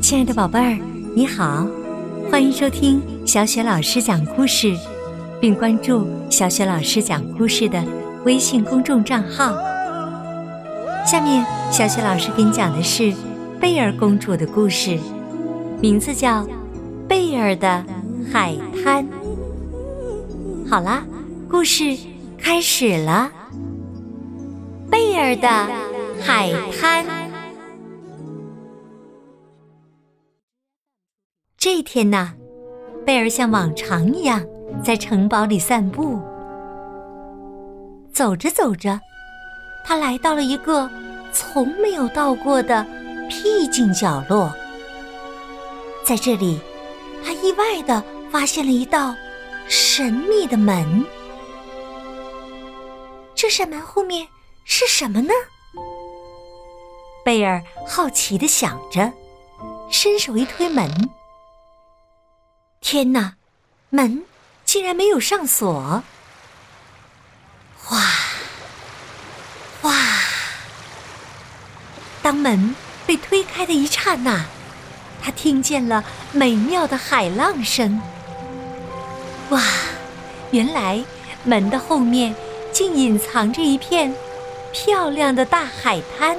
亲爱的宝贝儿，你好，欢迎收听小雪老师讲故事，并关注小雪老师讲故事的微信公众账号。下面，小雪老师给你讲的是贝尔公主的故事，名字叫《贝尔的海滩》。好啦，故事开始了，《贝尔的海滩》。这天呐，贝尔像往常一样在城堡里散步。走着走着，他来到了一个从没有到过的僻静角落。在这里，他意外的发现了一道神秘的门。这扇门后面是什么呢？贝尔好奇的想着，伸手一推门。天哪，门竟然没有上锁！哗，哗！当门被推开的一刹那，他听见了美妙的海浪声。哇，原来门的后面竟隐藏着一片漂亮的大海滩。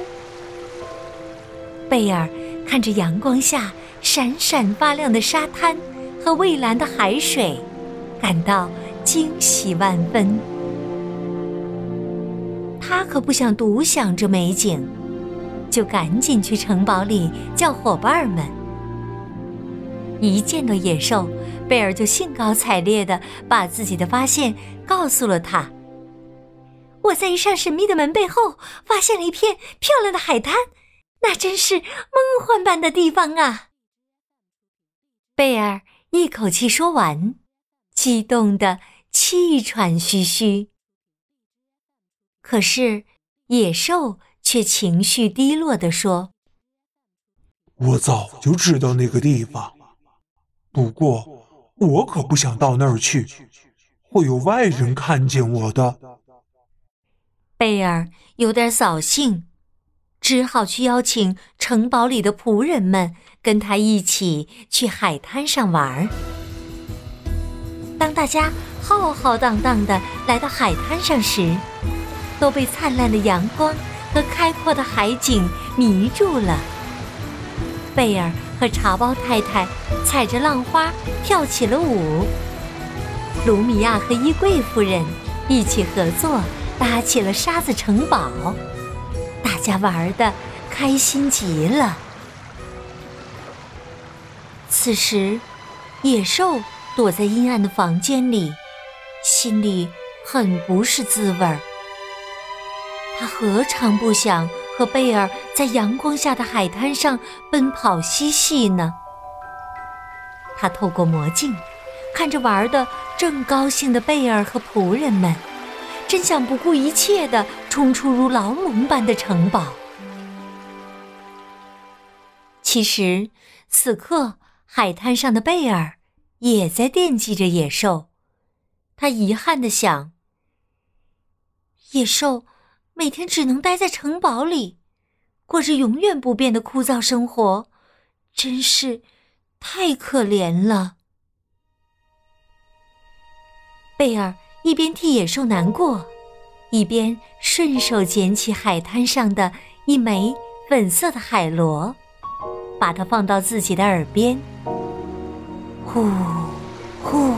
贝尔看着阳光下闪闪发亮的沙滩。和蔚蓝的海水，感到惊喜万分。他可不想独享这美景，就赶紧去城堡里叫伙伴们。一见到野兽，贝尔就兴高采烈的把自己的发现告诉了他。我在一扇神秘的门背后发现了一片漂亮的海滩，那真是梦幻般的地方啊！贝尔。一口气说完，激动的气喘吁吁。可是野兽却情绪低落的说：“我早就知道那个地方，不过我可不想到那儿去，会有外人看见我的。”贝尔有点扫兴。只好去邀请城堡里的仆人们跟他一起去海滩上玩儿。当大家浩浩荡荡的来到海滩上时，都被灿烂的阳光和开阔的海景迷住了。贝尔和茶包太太踩着浪花跳起了舞，卢米亚和衣柜夫人一起合作搭起了沙子城堡。家玩的开心极了。此时，野兽躲在阴暗的房间里，心里很不是滋味儿。他何尝不想和贝尔在阳光下的海滩上奔跑嬉戏呢？他透过魔镜，看着玩的正高兴的贝尔和仆人们。真想不顾一切的冲出如牢笼般的城堡。其实，此刻海滩上的贝尔也在惦记着野兽。他遗憾的想：野兽每天只能待在城堡里，过着永远不变的枯燥生活，真是太可怜了。贝尔。一边替野兽难过，一边顺手捡起海滩上的一枚粉色的海螺，把它放到自己的耳边。呼，呼，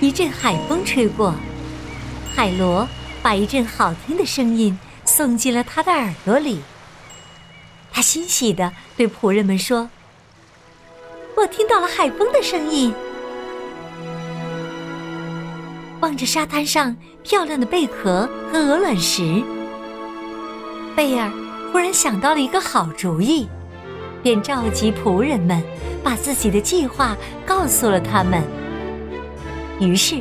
一阵海风吹过，海螺把一阵好听的声音送进了他的耳朵里。他欣喜地对仆人们说：“我听到了海风的声音。”望着沙滩上漂亮的贝壳和鹅卵石，贝尔忽然想到了一个好主意，便召集仆人们，把自己的计划告诉了他们。于是，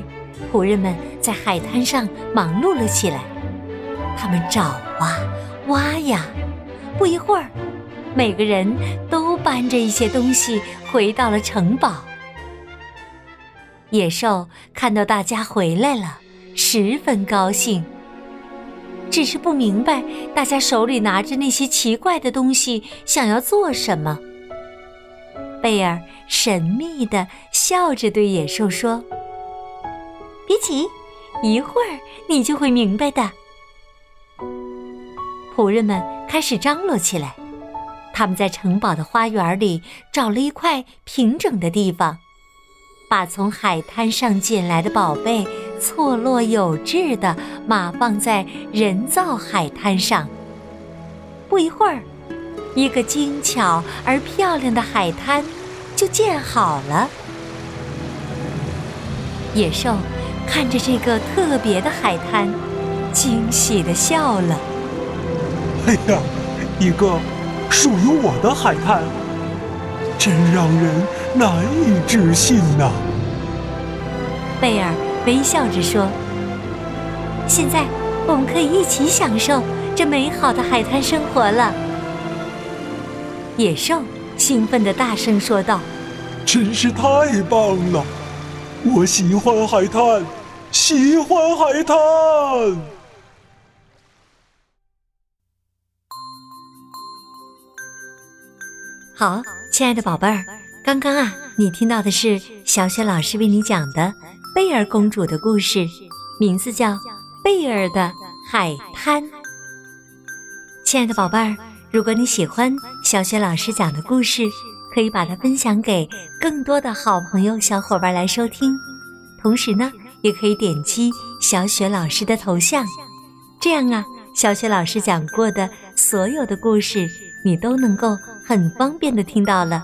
仆人们在海滩上忙碌了起来，他们找啊挖呀，不一会儿，每个人都搬着一些东西回到了城堡。野兽看到大家回来了，十分高兴。只是不明白大家手里拿着那些奇怪的东西想要做什么。贝尔神秘地笑着对野兽说：“别急，一会儿你就会明白的。”仆人们开始张罗起来，他们在城堡的花园里找了一块平整的地方，把从海滩上捡来的宝贝错落有致地码放在人造海滩上。不一会儿，一个精巧而漂亮的海滩就建好了。野兽看着这个特别的海滩，惊喜地笑了。哎呀，一个属于我的海滩，真让人难以置信呐！贝尔微笑着说：“现在我们可以一起享受这美好的海滩生活了。”野兽兴奋地大声说道：“真是太棒了！我喜欢海滩，喜欢海滩。”好，亲爱的宝贝儿，刚刚啊，你听到的是小雪老师为你讲的贝尔公主的故事，名字叫《贝尔的海滩》。亲爱的宝贝儿，如果你喜欢小雪老师讲的故事，可以把它分享给更多的好朋友、小伙伴来收听。同时呢，也可以点击小雪老师的头像，这样啊，小雪老师讲过的所有的故事。你都能够很方便的听到了，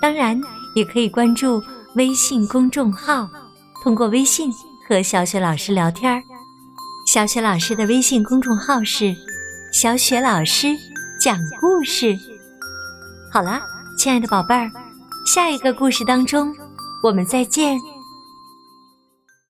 当然也可以关注微信公众号，通过微信和小雪老师聊天。小雪老师的微信公众号是“小雪老师讲故事”。好了，亲爱的宝贝儿，下一个故事当中，我们再见。